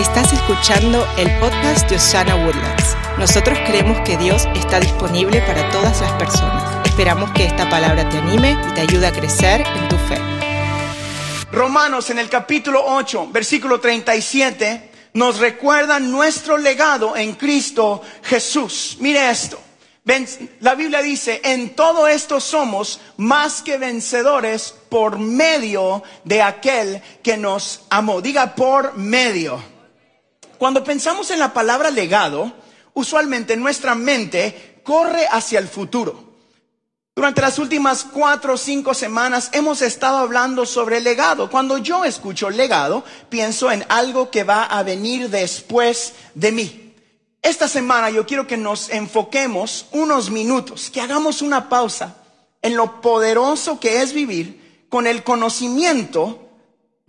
Estás escuchando el podcast de Osana Woodlands. Nosotros creemos que Dios está disponible para todas las personas. Esperamos que esta palabra te anime y te ayude a crecer en tu fe. Romanos en el capítulo 8, versículo 37, nos recuerda nuestro legado en Cristo Jesús. Mire esto. La Biblia dice, en todo esto somos más que vencedores por medio de aquel que nos amó. Diga por medio. Cuando pensamos en la palabra legado, usualmente nuestra mente corre hacia el futuro. Durante las últimas cuatro o cinco semanas hemos estado hablando sobre legado. Cuando yo escucho legado, pienso en algo que va a venir después de mí. Esta semana yo quiero que nos enfoquemos unos minutos, que hagamos una pausa en lo poderoso que es vivir con el conocimiento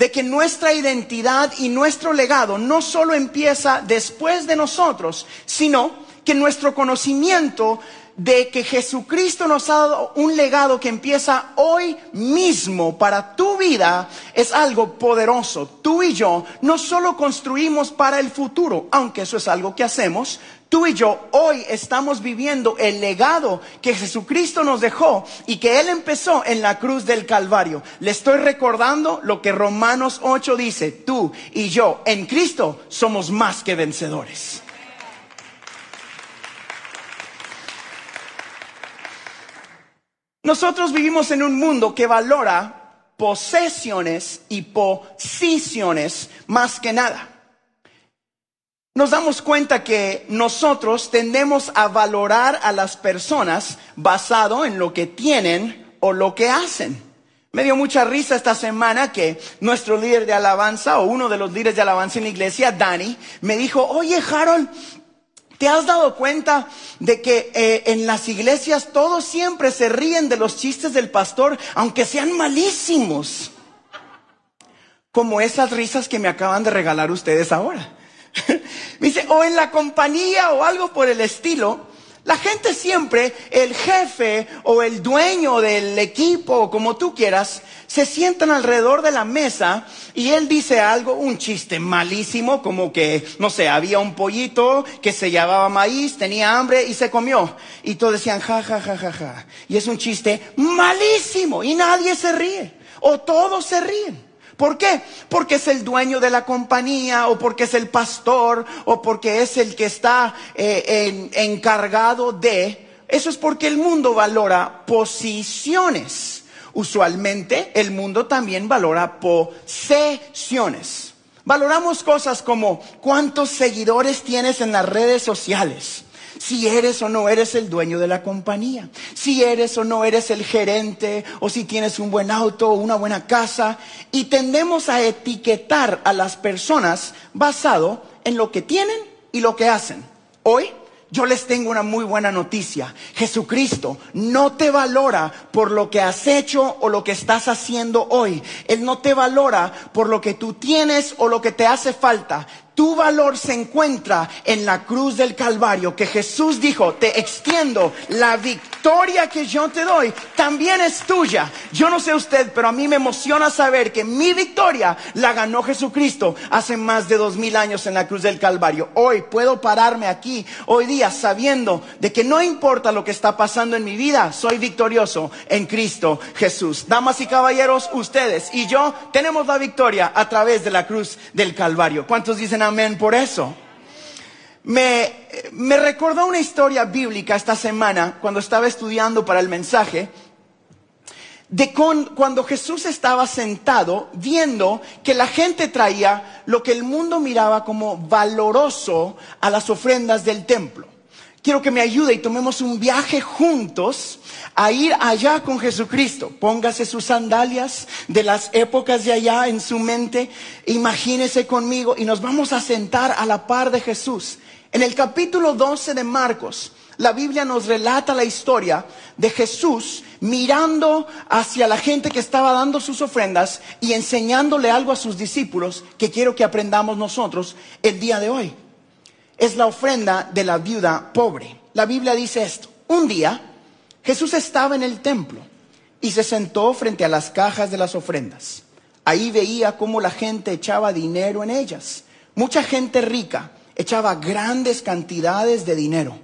de que nuestra identidad y nuestro legado no solo empieza después de nosotros, sino que nuestro conocimiento de que Jesucristo nos ha dado un legado que empieza hoy mismo para tu vida es algo poderoso. Tú y yo no solo construimos para el futuro, aunque eso es algo que hacemos, Tú y yo hoy estamos viviendo el legado que Jesucristo nos dejó y que Él empezó en la cruz del Calvario. Le estoy recordando lo que Romanos 8 dice. Tú y yo en Cristo somos más que vencedores. Nosotros vivimos en un mundo que valora posesiones y posiciones más que nada nos damos cuenta que nosotros tendemos a valorar a las personas basado en lo que tienen o lo que hacen. Me dio mucha risa esta semana que nuestro líder de alabanza o uno de los líderes de alabanza en la iglesia, Dani, me dijo, oye Harold, ¿te has dado cuenta de que eh, en las iglesias todos siempre se ríen de los chistes del pastor, aunque sean malísimos? Como esas risas que me acaban de regalar ustedes ahora. Me dice, o en la compañía o algo por el estilo, la gente siempre, el jefe o el dueño del equipo como tú quieras, se sientan alrededor de la mesa y él dice algo, un chiste malísimo, como que, no sé, había un pollito que se llamaba maíz, tenía hambre y se comió. Y todos decían, ja, ja, ja, ja, ja. Y es un chiste malísimo y nadie se ríe. O todos se ríen. ¿Por qué? Porque es el dueño de la compañía o porque es el pastor o porque es el que está eh, encargado de... Eso es porque el mundo valora posiciones. Usualmente el mundo también valora posesiones. Valoramos cosas como cuántos seguidores tienes en las redes sociales si eres o no eres el dueño de la compañía, si eres o no eres el gerente, o si tienes un buen auto o una buena casa, y tendemos a etiquetar a las personas basado en lo que tienen y lo que hacen. Hoy yo les tengo una muy buena noticia. Jesucristo no te valora por lo que has hecho o lo que estás haciendo hoy. Él no te valora por lo que tú tienes o lo que te hace falta. Tu valor se encuentra en la cruz del Calvario, que Jesús dijo, te extiendo la victoria que yo te doy, también es tuya. Yo no sé usted, pero a mí me emociona saber que mi victoria la ganó Jesucristo hace más de dos mil años en la cruz del Calvario. Hoy puedo pararme aquí, hoy día, sabiendo de que no importa lo que está pasando en mi vida, soy victorioso en Cristo Jesús. Damas y caballeros, ustedes y yo tenemos la victoria a través de la cruz del Calvario. ¿Cuántos dicen amén por eso. Me, me recordó una historia bíblica esta semana cuando estaba estudiando para el mensaje de cuando Jesús estaba sentado viendo que la gente traía lo que el mundo miraba como valoroso a las ofrendas del templo. Quiero que me ayude y tomemos un viaje juntos a ir allá con Jesucristo. Póngase sus sandalias de las épocas de allá en su mente. Imagínese conmigo y nos vamos a sentar a la par de Jesús. En el capítulo 12 de Marcos, la Biblia nos relata la historia de Jesús mirando hacia la gente que estaba dando sus ofrendas y enseñándole algo a sus discípulos que quiero que aprendamos nosotros el día de hoy. Es la ofrenda de la viuda pobre. La Biblia dice esto. Un día Jesús estaba en el templo y se sentó frente a las cajas de las ofrendas. Ahí veía cómo la gente echaba dinero en ellas. mucha gente rica echaba grandes cantidades de dinero.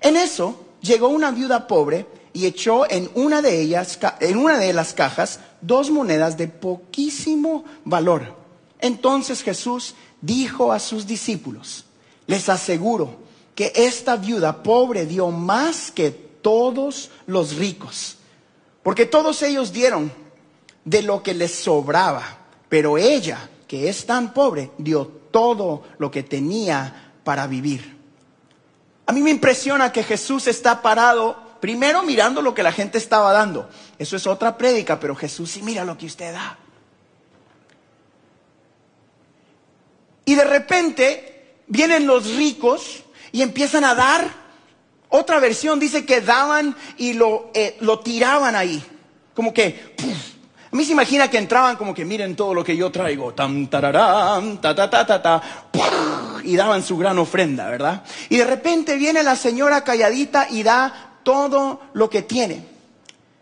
En eso llegó una viuda pobre y echó en una de ellas, en una de las cajas, dos monedas de poquísimo valor. Entonces Jesús dijo a sus discípulos, les aseguro que esta viuda pobre dio más que todos los ricos, porque todos ellos dieron de lo que les sobraba, pero ella, que es tan pobre, dio todo lo que tenía para vivir. A mí me impresiona que Jesús está parado primero mirando lo que la gente estaba dando. Eso es otra prédica, pero Jesús sí mira lo que usted da. Y de repente vienen los ricos y empiezan a dar. Otra versión dice que daban y lo, eh, lo tiraban ahí. Como que, a mí se imagina que entraban como que miren todo lo que yo traigo. Tam, ta, ta, ta, ta, ta. Y daban su gran ofrenda, ¿verdad? Y de repente viene la señora calladita y da todo lo que tiene.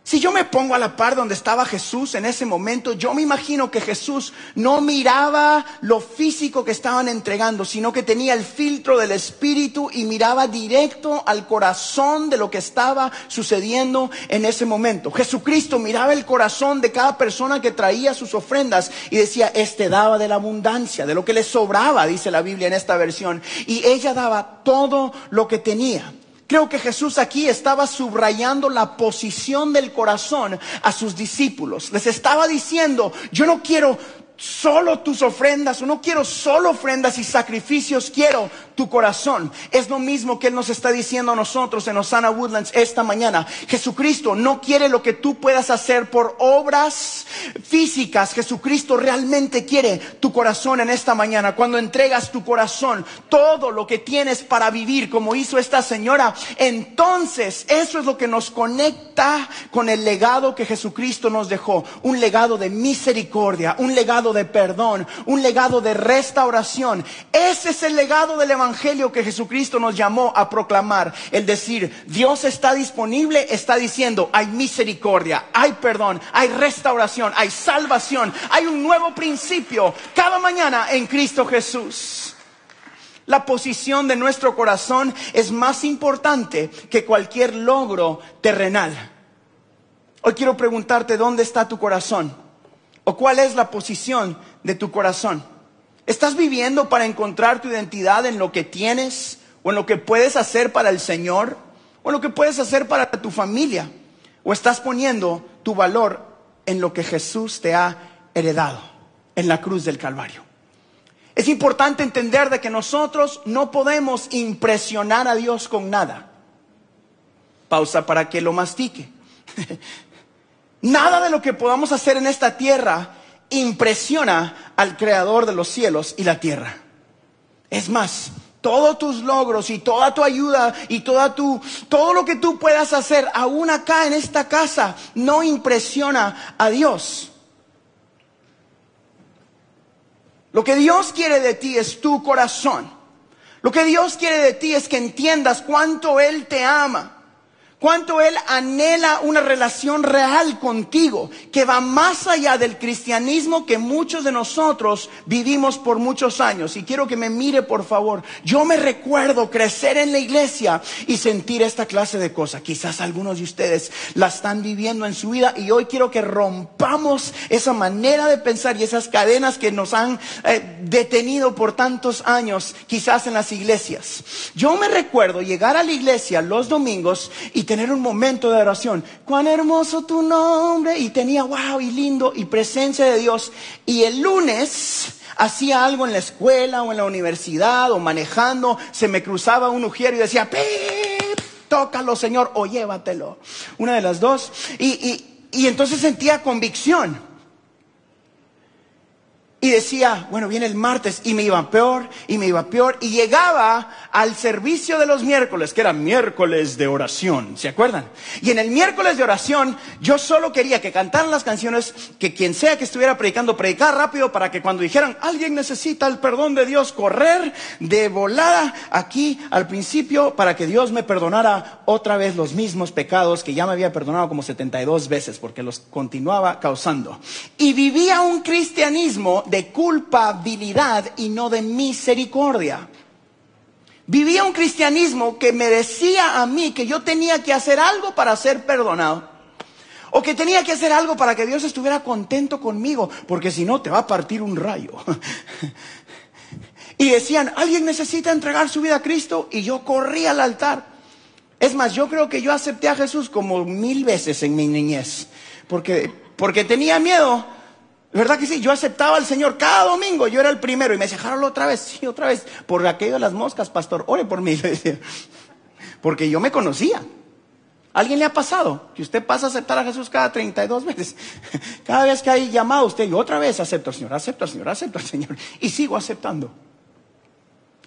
Si yo me pongo a la par donde estaba Jesús en ese momento, yo me imagino que Jesús no miraba lo físico que estaban entregando, sino que tenía el filtro del Espíritu y miraba directo al corazón de lo que estaba sucediendo en ese momento. Jesucristo miraba el corazón de cada persona que traía sus ofrendas y decía, este daba de la abundancia, de lo que le sobraba, dice la Biblia en esta versión, y ella daba todo lo que tenía. Creo que Jesús aquí estaba subrayando la posición del corazón a sus discípulos. Les estaba diciendo, yo no quiero solo tus ofrendas, o no quiero solo ofrendas y sacrificios, quiero tu corazón. Es lo mismo que Él nos está diciendo a nosotros en Osana Woodlands esta mañana. Jesucristo no quiere lo que tú puedas hacer por obras físicas. Jesucristo realmente quiere tu corazón en esta mañana. Cuando entregas tu corazón, todo lo que tienes para vivir, como hizo esta señora, entonces eso es lo que nos conecta con el legado que Jesucristo nos dejó. Un legado de misericordia, un legado de perdón, un legado de restauración. Ese es el legado del Evangelio que Jesucristo nos llamó a proclamar. El decir, Dios está disponible, está diciendo, hay misericordia, hay perdón, hay restauración, hay salvación, hay un nuevo principio cada mañana en Cristo Jesús. La posición de nuestro corazón es más importante que cualquier logro terrenal. Hoy quiero preguntarte, ¿dónde está tu corazón? ¿O cuál es la posición de tu corazón? ¿Estás viviendo para encontrar tu identidad en lo que tienes o en lo que puedes hacer para el Señor o en lo que puedes hacer para tu familia? ¿O estás poniendo tu valor en lo que Jesús te ha heredado en la cruz del Calvario? Es importante entender de que nosotros no podemos impresionar a Dios con nada. Pausa para que lo mastique. Nada de lo que podamos hacer en esta tierra impresiona al creador de los cielos y la tierra. Es más, todos tus logros y toda tu ayuda y toda tu, todo lo que tú puedas hacer, aún acá en esta casa, no impresiona a Dios. Lo que Dios quiere de ti es tu corazón. Lo que Dios quiere de ti es que entiendas cuánto Él te ama cuánto Él anhela una relación real contigo, que va más allá del cristianismo que muchos de nosotros vivimos por muchos años. Y quiero que me mire, por favor. Yo me recuerdo crecer en la iglesia y sentir esta clase de cosas. Quizás algunos de ustedes la están viviendo en su vida y hoy quiero que rompamos esa manera de pensar y esas cadenas que nos han eh, detenido por tantos años, quizás en las iglesias. Yo me recuerdo llegar a la iglesia los domingos y tener un momento de oración. Cuán hermoso tu nombre. Y tenía, wow, y lindo, y presencia de Dios. Y el lunes hacía algo en la escuela o en la universidad o manejando, se me cruzaba un ujiero y decía, ¡Pip! tócalo Señor o llévatelo. Una de las dos. Y, y, y entonces sentía convicción. Y decía, bueno, viene el martes y me iba peor y me iba peor y llegaba al servicio de los miércoles, que era miércoles de oración, ¿se acuerdan? Y en el miércoles de oración yo solo quería que cantaran las canciones, que quien sea que estuviera predicando, predicar rápido para que cuando dijeran, alguien necesita el perdón de Dios, correr de volada aquí al principio para que Dios me perdonara otra vez los mismos pecados que ya me había perdonado como 72 veces porque los continuaba causando. Y vivía un cristianismo de culpabilidad y no de misericordia. Vivía un cristianismo que me decía a mí que yo tenía que hacer algo para ser perdonado. O que tenía que hacer algo para que Dios estuviera contento conmigo, porque si no te va a partir un rayo. Y decían, alguien necesita entregar su vida a Cristo y yo corrí al altar. Es más, yo creo que yo acepté a Jesús como mil veces en mi niñez, porque, porque tenía miedo. ¿Verdad que sí? Yo aceptaba al Señor cada domingo, yo era el primero y me decía, otra vez, sí, otra vez, por aquello de las moscas, pastor, ore por mí, porque yo me conocía. ¿Alguien le ha pasado que usted pasa a aceptar a Jesús cada 32 veces? Cada vez que hay llamado usted, y otra vez acepto al Señor, acepto al Señor, acepto al Señor, y sigo aceptando.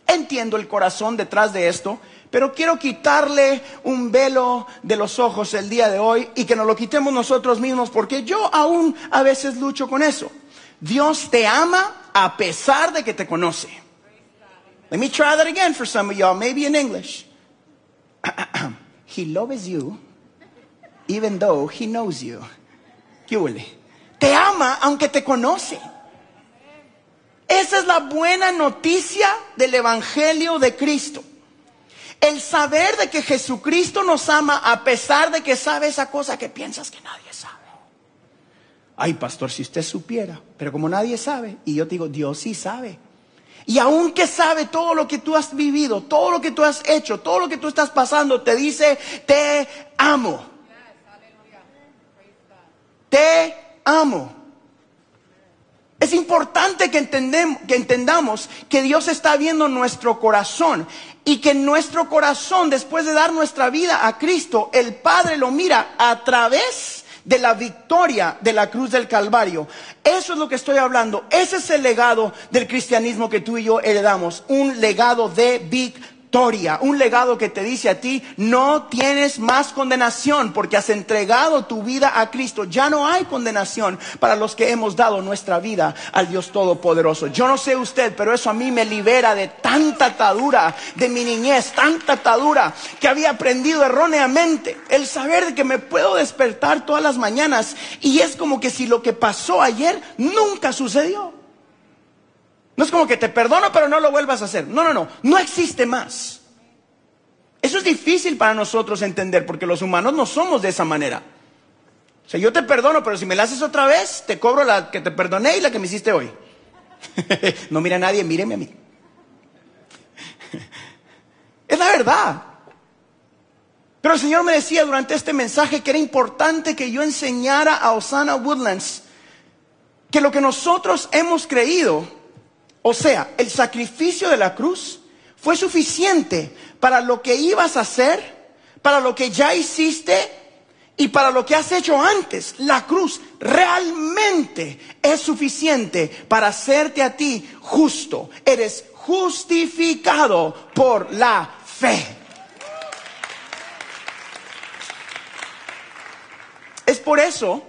Entiendo el corazón detrás de esto, pero quiero quitarle un velo de los ojos el día de hoy y que nos lo quitemos nosotros mismos, porque yo aún a veces lucho con eso. Dios te ama a pesar de que te conoce. Let me try that again for some of y'all, maybe in English. he loves you even though he knows you. ¿Qué Te ama aunque te conoce. Esa es la buena noticia del Evangelio de Cristo. El saber de que Jesucristo nos ama a pesar de que sabe esa cosa que piensas que nadie sabe. Ay, pastor, si usted supiera, pero como nadie sabe, y yo te digo, Dios sí sabe. Y aunque sabe todo lo que tú has vivido, todo lo que tú has hecho, todo lo que tú estás pasando, te dice, te amo. Te amo. Es importante que, que entendamos que Dios está viendo nuestro corazón y que nuestro corazón, después de dar nuestra vida a Cristo, el Padre lo mira a través de la victoria de la cruz del Calvario. Eso es lo que estoy hablando. Ese es el legado del cristianismo que tú y yo heredamos. Un legado de victoria un legado que te dice a ti, no tienes más condenación porque has entregado tu vida a Cristo. Ya no hay condenación para los que hemos dado nuestra vida al Dios Todopoderoso. Yo no sé usted, pero eso a mí me libera de tanta atadura de mi niñez, tanta atadura que había aprendido erróneamente. El saber de que me puedo despertar todas las mañanas y es como que si lo que pasó ayer nunca sucedió. No es como que te perdono pero no lo vuelvas a hacer. No, no, no, no existe más. Eso es difícil para nosotros entender porque los humanos no somos de esa manera. O sea, yo te perdono, pero si me la haces otra vez, te cobro la que te perdoné y la que me hiciste hoy. no mira a nadie, míreme a mí. es la verdad. Pero el Señor me decía durante este mensaje que era importante que yo enseñara a Osana Woodlands que lo que nosotros hemos creído o sea, el sacrificio de la cruz fue suficiente para lo que ibas a hacer, para lo que ya hiciste y para lo que has hecho antes. La cruz realmente es suficiente para hacerte a ti justo. Eres justificado por la fe. Es por eso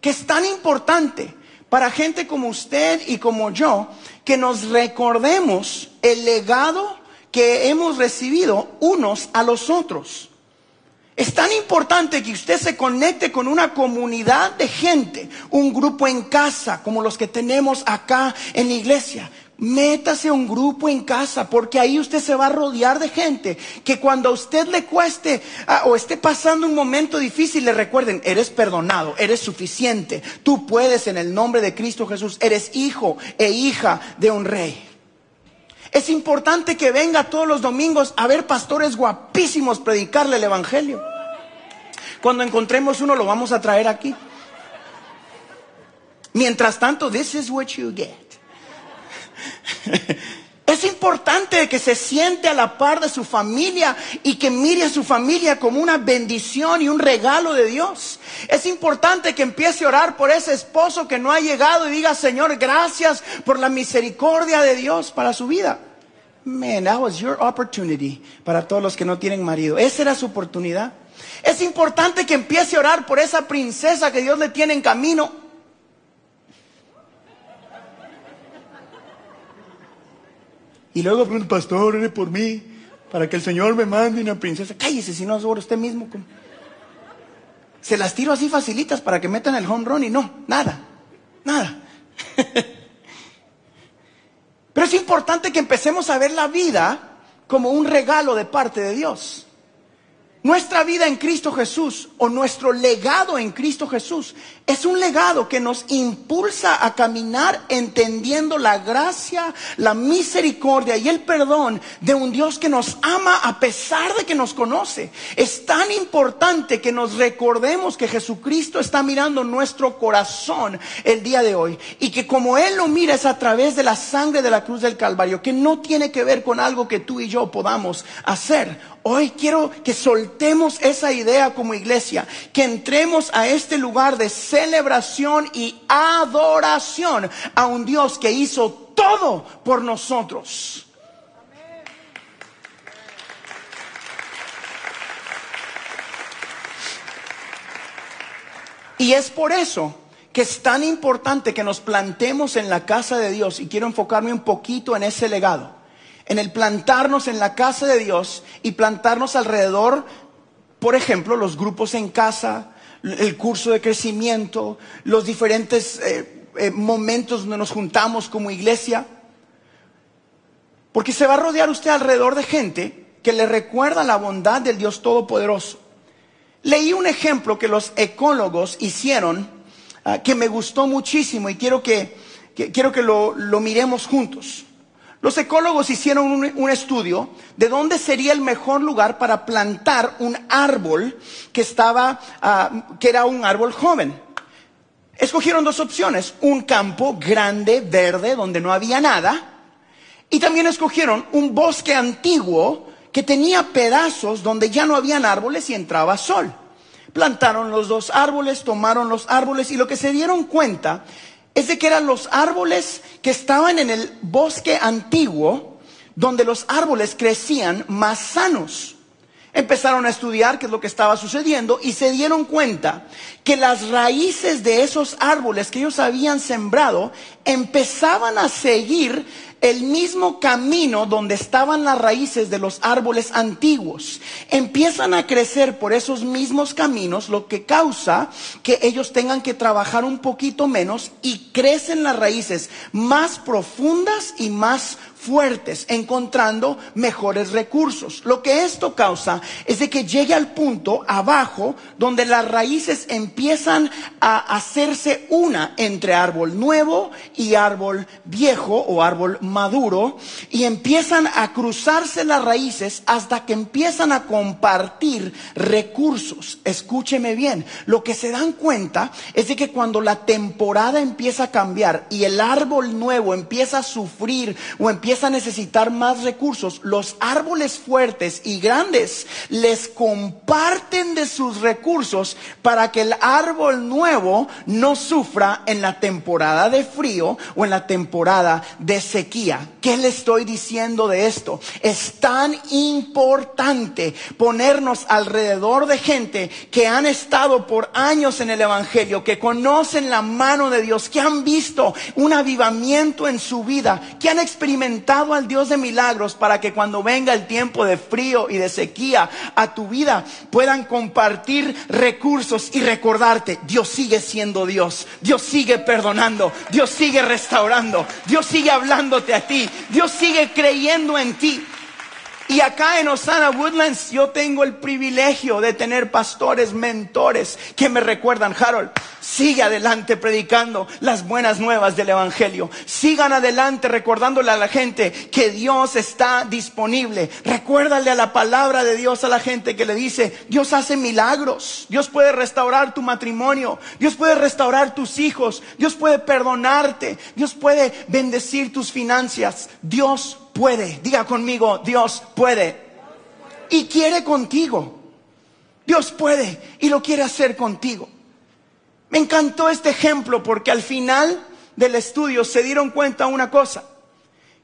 que es tan importante para gente como usted y como yo que nos recordemos el legado que hemos recibido unos a los otros. Es tan importante que usted se conecte con una comunidad de gente, un grupo en casa como los que tenemos acá en la iglesia, Métase a un grupo en casa, porque ahí usted se va a rodear de gente que cuando a usted le cueste ah, o esté pasando un momento difícil, le recuerden, eres perdonado, eres suficiente, tú puedes en el nombre de Cristo Jesús, eres hijo e hija de un rey. Es importante que venga todos los domingos a ver pastores guapísimos predicarle el Evangelio. Cuando encontremos uno lo vamos a traer aquí. Mientras tanto, this is what you get. Es importante que se siente a la par de su familia y que mire a su familia como una bendición y un regalo de Dios. Es importante que empiece a orar por ese esposo que no ha llegado y diga, Señor, gracias por la misericordia de Dios para su vida. Man, that was your opportunity para todos los que no tienen marido. Esa era su oportunidad. Es importante que empiece a orar por esa princesa que Dios le tiene en camino Y luego pregunta, pastor, ore por mí, para que el Señor me mande una princesa. Cállese, si no, sobre usted mismo. Se las tiro así facilitas para que metan el home run y no, nada, nada. es importante que empecemos a ver la vida como un regalo de parte de Dios. Nuestra vida en Cristo Jesús o nuestro legado en Cristo Jesús es un legado que nos impulsa a caminar entendiendo la gracia, la misericordia y el perdón de un Dios que nos ama a pesar de que nos conoce. Es tan importante que nos recordemos que Jesucristo está mirando nuestro corazón el día de hoy y que como Él lo mira es a través de la sangre de la cruz del Calvario, que no tiene que ver con algo que tú y yo podamos hacer Hoy quiero que soltemos esa idea como iglesia, que entremos a este lugar de celebración y adoración a un Dios que hizo todo por nosotros. Y es por eso que es tan importante que nos plantemos en la casa de Dios y quiero enfocarme un poquito en ese legado en el plantarnos en la casa de Dios y plantarnos alrededor, por ejemplo, los grupos en casa, el curso de crecimiento, los diferentes eh, eh, momentos donde nos juntamos como iglesia. Porque se va a rodear usted alrededor de gente que le recuerda la bondad del Dios Todopoderoso. Leí un ejemplo que los ecólogos hicieron ah, que me gustó muchísimo y quiero que, quiero que lo, lo miremos juntos. Los ecólogos hicieron un, estudio de dónde sería el mejor lugar para plantar un árbol que estaba, ah, que era un árbol joven. Escogieron dos opciones, un campo grande, verde, donde no había nada, y también escogieron un bosque antiguo que tenía pedazos donde ya no habían árboles y entraba sol. Plantaron los dos árboles, tomaron los árboles y lo que se dieron cuenta es de que eran los árboles que estaban en el bosque antiguo, donde los árboles crecían más sanos. Empezaron a estudiar qué es lo que estaba sucediendo y se dieron cuenta que las raíces de esos árboles que ellos habían sembrado empezaban a seguir el mismo camino donde estaban las raíces de los árboles antiguos. Empiezan a crecer por esos mismos caminos, lo que causa que ellos tengan que trabajar un poquito menos y crecen las raíces más profundas y más fuertes, encontrando mejores recursos. Lo que esto causa es de que llegue al punto abajo donde las raíces empiezan a hacerse una entre árbol nuevo y árbol viejo o árbol maduro y empiezan a cruzarse las raíces hasta que empiezan a compartir recursos. Escúcheme bien, lo que se dan cuenta es de que cuando la temporada empieza a cambiar y el árbol nuevo empieza a sufrir o empieza a necesitar más recursos, los árboles fuertes y grandes les comparten de sus recursos para que el árbol nuevo no sufra en la temporada de frío o en la temporada de sequía. ¿Qué le estoy diciendo de esto? Es tan importante ponernos alrededor de gente que han estado por años en el Evangelio, que conocen la mano de Dios, que han visto un avivamiento en su vida, que han experimentado al Dios de milagros para que cuando venga el tiempo de frío y de sequía a tu vida puedan compartir recursos y recordarte, Dios sigue siendo Dios, Dios sigue perdonando, Dios sigue restaurando, Dios sigue hablándote ti, Dios sigue creyendo en ti. Y acá en Osana Woodlands yo tengo el privilegio de tener pastores, mentores que me recuerdan, Harold, sigue adelante predicando las buenas nuevas del Evangelio. Sigan adelante recordándole a la gente que Dios está disponible. Recuérdale a la palabra de Dios a la gente que le dice, Dios hace milagros, Dios puede restaurar tu matrimonio, Dios puede restaurar tus hijos, Dios puede perdonarte, Dios puede bendecir tus finanzas, Dios puede. Diga conmigo, Dios puede. Y quiere contigo. Dios puede y lo quiere hacer contigo. Me encantó este ejemplo porque al final del estudio se dieron cuenta una cosa,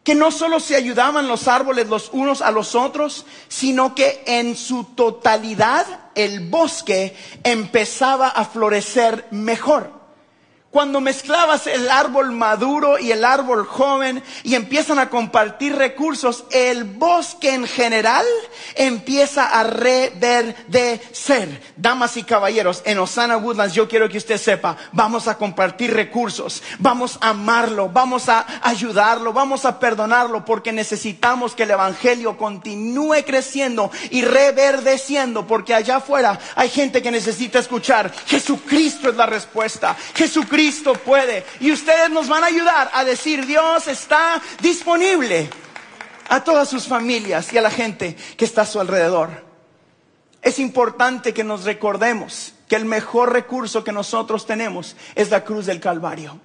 que no solo se ayudaban los árboles los unos a los otros, sino que en su totalidad el bosque empezaba a florecer mejor. Cuando mezclabas el árbol maduro y el árbol joven y empiezan a compartir recursos, el bosque en general empieza a reverdecer. Damas y caballeros, en Osana Woodlands yo quiero que usted sepa, vamos a compartir recursos, vamos a amarlo, vamos a ayudarlo, vamos a perdonarlo porque necesitamos que el Evangelio continúe creciendo y reverdeciendo porque allá afuera hay gente que necesita escuchar, Jesucristo es la respuesta, Jesucristo Cristo puede. Y ustedes nos van a ayudar a decir, Dios está disponible a todas sus familias y a la gente que está a su alrededor. Es importante que nos recordemos que el mejor recurso que nosotros tenemos es la cruz del Calvario.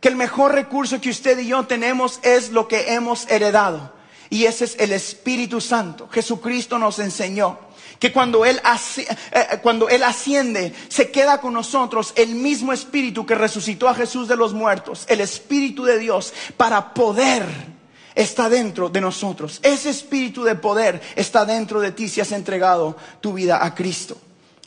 Que el mejor recurso que usted y yo tenemos es lo que hemos heredado. Y ese es el Espíritu Santo. Jesucristo nos enseñó que cuando él, eh, eh, cuando él asciende, se queda con nosotros el mismo Espíritu que resucitó a Jesús de los muertos, el Espíritu de Dios, para poder está dentro de nosotros. Ese espíritu de poder está dentro de ti si has entregado tu vida a Cristo.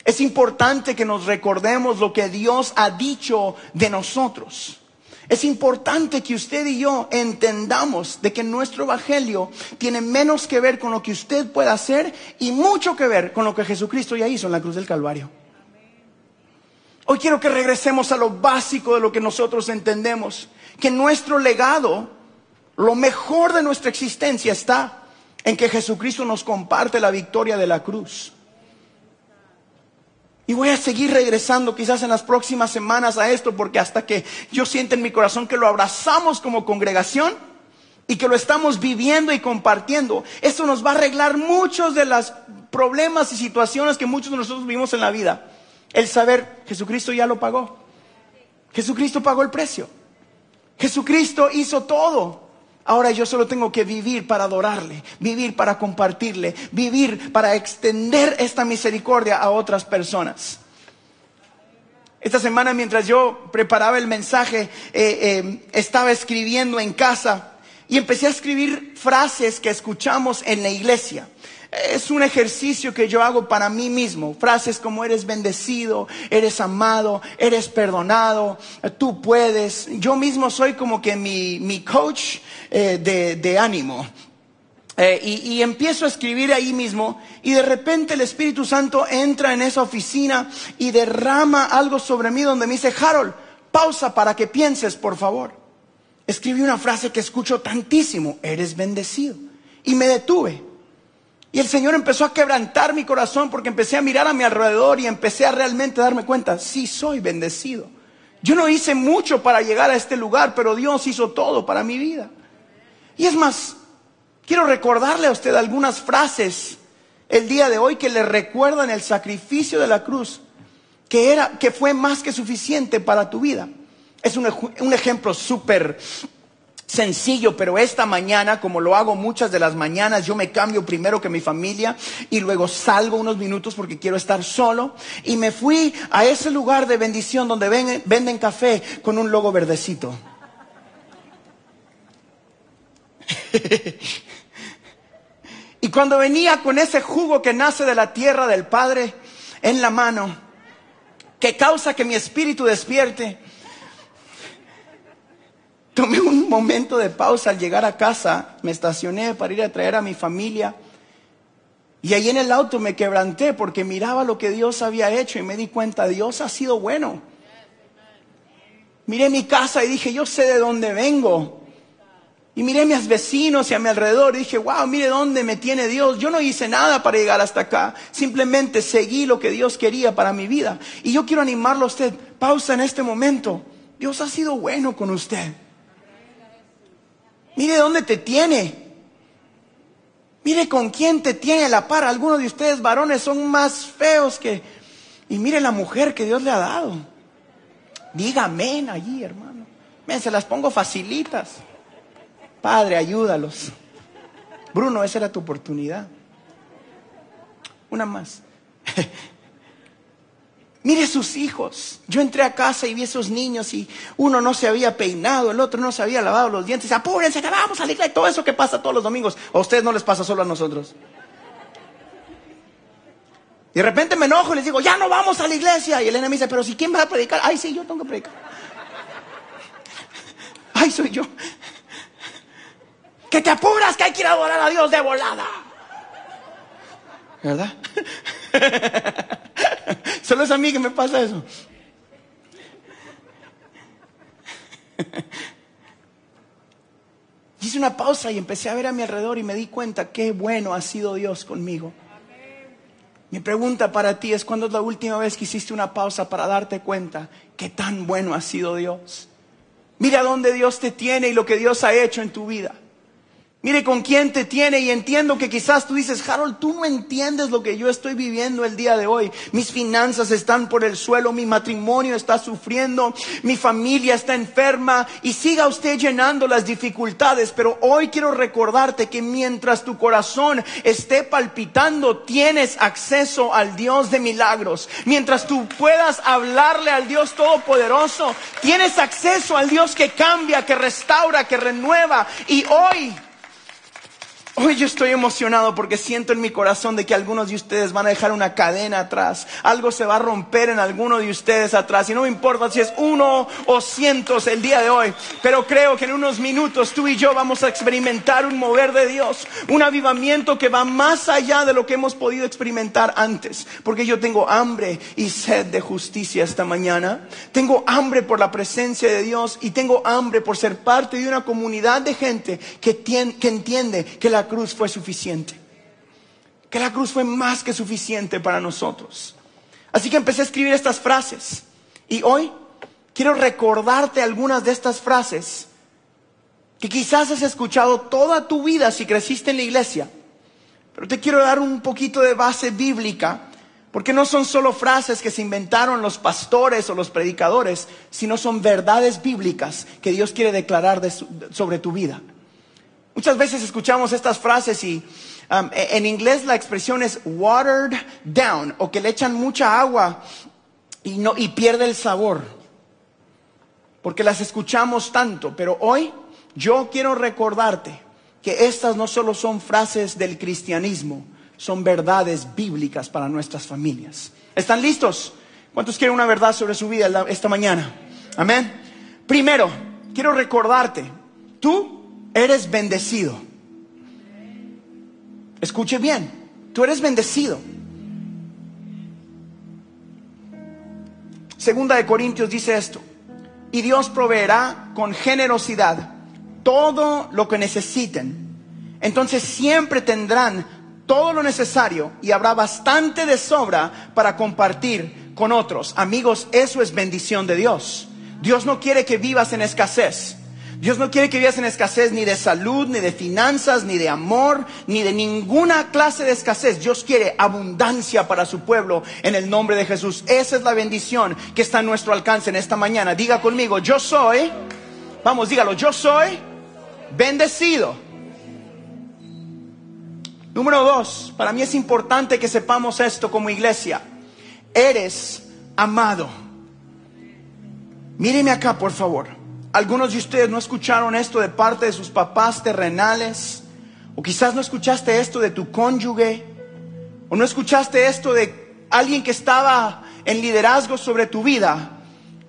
Es importante que nos recordemos lo que Dios ha dicho de nosotros. Es importante que usted y yo entendamos de que nuestro evangelio tiene menos que ver con lo que usted pueda hacer y mucho que ver con lo que Jesucristo ya hizo en la cruz del Calvario. Hoy quiero que regresemos a lo básico de lo que nosotros entendemos, que nuestro legado, lo mejor de nuestra existencia está en que Jesucristo nos comparte la victoria de la cruz. Y voy a seguir regresando quizás en las próximas semanas a esto, porque hasta que yo sienta en mi corazón que lo abrazamos como congregación y que lo estamos viviendo y compartiendo, esto nos va a arreglar muchos de los problemas y situaciones que muchos de nosotros vivimos en la vida. El saber, Jesucristo ya lo pagó. Excristo pagó el precio. Jesucristo hizo todo. Ahora yo solo tengo que vivir para adorarle, vivir para compartirle, vivir para extender esta misericordia a otras personas. Esta semana mientras yo preparaba el mensaje, eh, eh, estaba escribiendo en casa y empecé a escribir frases que escuchamos en la iglesia. Es un ejercicio que yo hago para mí mismo. Frases como eres bendecido, eres amado, eres perdonado, tú puedes. Yo mismo soy como que mi, coach eh, de, ánimo. Eh, y, y, empiezo a escribir ahí mismo y de repente el Espíritu Santo entra en esa oficina y derrama algo sobre mí donde me dice, Harold, pausa para que pienses, por favor. Escribí una frase que escucho tantísimo, eres bendecido. Y me detuve. Y el Señor empezó a quebrantar mi corazón porque empecé a mirar a mi alrededor y empecé a realmente darme cuenta, sí soy bendecido. Yo no hice mucho para llegar a este lugar, pero Dios hizo todo para mi vida. Y es más, quiero recordarle a usted algunas frases el día de hoy que le recuerdan el sacrificio de la cruz, que era, que fue más que suficiente para tu vida. Es un, un ejemplo súper sencillo, pero esta mañana, como lo hago muchas de las mañanas, yo me cambio primero que mi familia y luego salgo unos minutos porque quiero estar solo y me fui a ese lugar de bendición donde venden café con un logo verdecito. y cuando venía con ese jugo que nace de la tierra del Padre en la mano, que causa que mi espíritu despierte, Tomé un momento de pausa al llegar a casa, me estacioné para ir a traer a mi familia. Y ahí en el auto me quebranté porque miraba lo que Dios había hecho y me di cuenta, Dios ha sido bueno. Miré mi casa y dije, yo sé de dónde vengo. Y miré a mis vecinos y a mi alrededor y dije, wow, mire dónde me tiene Dios. Yo no hice nada para llegar hasta acá. Simplemente seguí lo que Dios quería para mi vida. Y yo quiero animarlo a usted. Pausa en este momento. Dios ha sido bueno con usted. Mire dónde te tiene. Mire con quién te tiene la par. Algunos de ustedes varones son más feos que... Y mire la mujer que Dios le ha dado. Dígame allí, hermano. Ven, se las pongo facilitas. Padre, ayúdalos. Bruno, esa era tu oportunidad. Una más. Mire sus hijos. Yo entré a casa y vi esos niños y uno no se había peinado, el otro no se había lavado los dientes. Apúrense, que vamos a la iglesia. Todo eso que pasa todos los domingos. A ustedes no les pasa solo a nosotros. Y de repente me enojo y les digo, ya no vamos a la iglesia. Y Elena me dice, pero si quién va a predicar. Ay, sí, yo tengo que predicar. Ay, soy yo. Que te apuras, que hay que ir a adorar a Dios de volada. ¿Verdad? Solo es a mí que me pasa eso. Hice una pausa y empecé a ver a mi alrededor y me di cuenta qué bueno ha sido Dios conmigo. Mi pregunta para ti es, ¿cuándo es la última vez que hiciste una pausa para darte cuenta qué tan bueno ha sido Dios? Mira dónde Dios te tiene y lo que Dios ha hecho en tu vida. Mire con quién te tiene y entiendo que quizás tú dices, Harold, tú no entiendes lo que yo estoy viviendo el día de hoy. Mis finanzas están por el suelo, mi matrimonio está sufriendo, mi familia está enferma y siga usted llenando las dificultades. Pero hoy quiero recordarte que mientras tu corazón esté palpitando, tienes acceso al Dios de milagros. Mientras tú puedas hablarle al Dios Todopoderoso, tienes acceso al Dios que cambia, que restaura, que renueva. Y hoy Hoy yo estoy emocionado porque siento en mi corazón de que algunos de ustedes van a dejar una cadena atrás. Algo se va a romper en alguno de ustedes atrás. Y no me importa si es uno o cientos el día de hoy. Pero creo que en unos minutos tú y yo vamos a experimentar un mover de Dios. Un avivamiento que va más allá de lo que hemos podido experimentar antes. Porque yo tengo hambre y sed de justicia esta mañana. Tengo hambre por la presencia de Dios y tengo hambre por ser parte de una comunidad de gente que, que entiende que la cruz fue suficiente. Que la cruz fue más que suficiente para nosotros. Así que empecé a escribir estas frases. Y hoy quiero recordarte algunas de estas frases que quizás has escuchado toda tu vida si creciste en la iglesia. Pero te quiero dar un poquito de base bíblica, porque no son solo frases que se inventaron los pastores o los predicadores, sino son verdades bíblicas que Dios quiere declarar sobre tu vida. Muchas veces escuchamos estas frases y um, e, en inglés la expresión es watered down o que le echan mucha agua y, no, y pierde el sabor. Porque las escuchamos tanto, pero hoy yo quiero recordarte que estas no solo son frases del cristianismo, son verdades bíblicas para nuestras familias. ¿Están listos? ¿Cuántos quieren una verdad sobre su vida esta mañana? Amén. Primero, quiero recordarte, tú eres bendecido. Escuche bien, tú eres bendecido. Segunda de Corintios dice esto, y Dios proveerá con generosidad todo lo que necesiten. Entonces siempre tendrán todo lo necesario y habrá bastante de sobra para compartir con otros. Amigos, eso es bendición de Dios. Dios no quiere que vivas en escasez. Dios no quiere que vivas en escasez ni de salud, ni de finanzas, ni de amor, ni de ninguna clase de escasez. Dios quiere abundancia para su pueblo en el nombre de Jesús. Esa es la bendición que está a nuestro alcance en esta mañana. Diga conmigo, yo soy, vamos, dígalo, yo soy bendecido. Número dos, para mí es importante que sepamos esto como iglesia. Eres amado. Míreme acá, por favor. Algunos de ustedes no escucharon esto de parte de sus papás terrenales, o quizás no escuchaste esto de tu cónyuge, o no escuchaste esto de alguien que estaba en liderazgo sobre tu vida.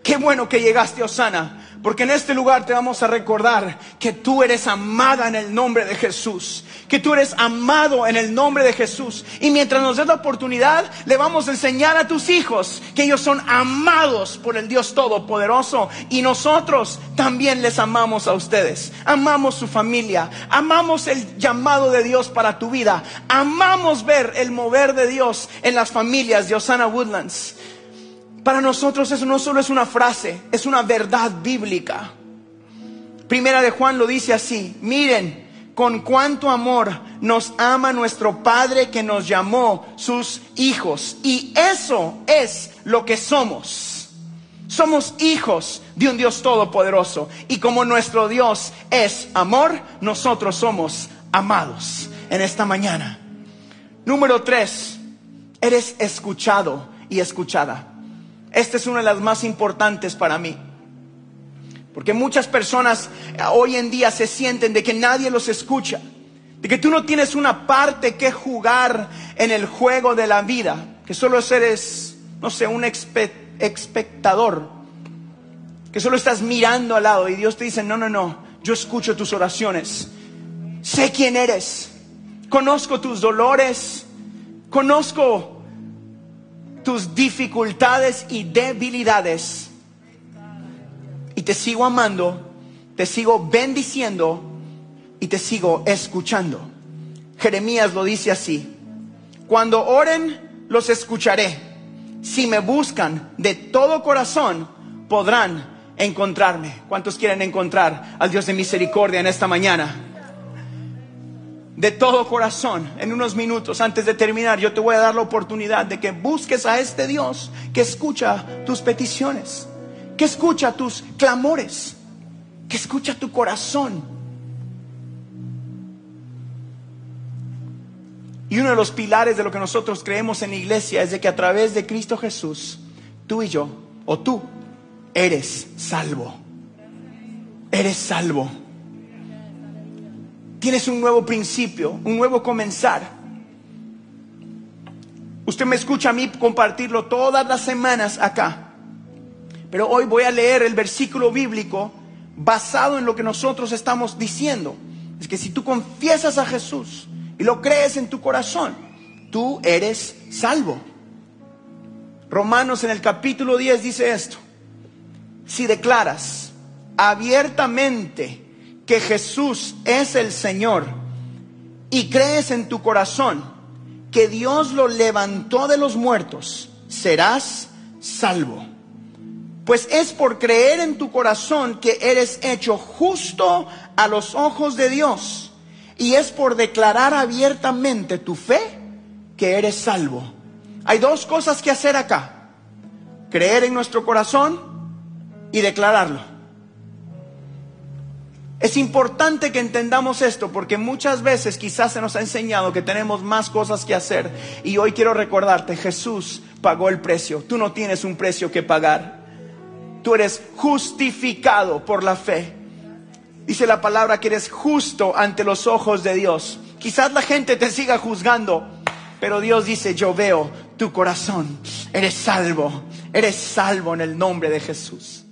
Qué bueno que llegaste, Osana, porque en este lugar te vamos a recordar que tú eres amada en el nombre de Jesús. Que tú eres amado en el nombre de Jesús. Y mientras nos des la oportunidad, le vamos a enseñar a tus hijos que ellos son amados por el Dios Todopoderoso. Y nosotros también les amamos a ustedes. Amamos su familia. Amamos el llamado de Dios para tu vida. Amamos ver el mover de Dios en las familias de Osana Woodlands. Para nosotros eso no solo es una frase, es una verdad bíblica. Primera de Juan lo dice así, miren con cuánto amor nos ama nuestro Padre que nos llamó sus hijos. Y eso es lo que somos. Somos hijos de un Dios todopoderoso. Y como nuestro Dios es amor, nosotros somos amados en esta mañana. Número tres, eres escuchado y escuchada. Esta es una de las más importantes para mí. Porque muchas personas eh, hoy en día se sienten de que nadie los escucha, de que tú no tienes una parte que jugar en el juego de la vida, que solo eres, no sé, un espectador. que solo estás mirando al lado y Dios te dice, no, no, no, yo escucho tus oraciones, sé quién eres, conozco tus dolores, conozco tus dificultades y debilidades y te sigo amando, te sigo bendiciendo y te sigo escuchando. Jeremías lo dice así, cuando oren los escucharé, si me buscan de todo corazón podrán encontrarme. ¿Cuántos quieren encontrar al Dios de misericordia en esta mañana? De todo corazón, en unos minutos antes de terminar, yo te voy a dar la oportunidad de que busques a este Dios que escucha tus peticiones, que escucha tus clamores, que escucha tu corazón. Y uno de los pilares de lo que nosotros creemos en la iglesia es de que a través de Cristo Jesús, tú y yo, o tú, eres salvo. Eres salvo. Tienes un nuevo principio, un nuevo comenzar. Usted me escucha a mí compartirlo todas las semanas acá. Pero hoy voy a leer el versículo bíblico basado en lo que nosotros estamos diciendo. Es que si tú confiesas a Jesús y lo crees en tu corazón, tú eres salvo. Romanos en el capítulo 10 dice esto si declaras abiertamente que Jesús es el Señor y crees en tu corazón que Dios lo levantó de los muertos, serás salvo. Pues es por creer en tu corazón que eres hecho justo a los ojos de Dios. Y es por declarar abiertamente tu fe que eres salvo. Hay dos cosas que hacer acá. Creer en nuestro corazón y declararlo. Es importante que entendamos esto porque muchas veces quizás se nos ha enseñado que tenemos más cosas que hacer y hoy quiero recordarte, Jesús pagó el precio, tú no tienes un precio que pagar, tú eres justificado por la fe. Dice la palabra que eres justo ante los ojos de Dios. Quizás la gente te siga juzgando, pero Dios dice, yo veo tu corazón, eres salvo, eres salvo en el nombre de Jesús.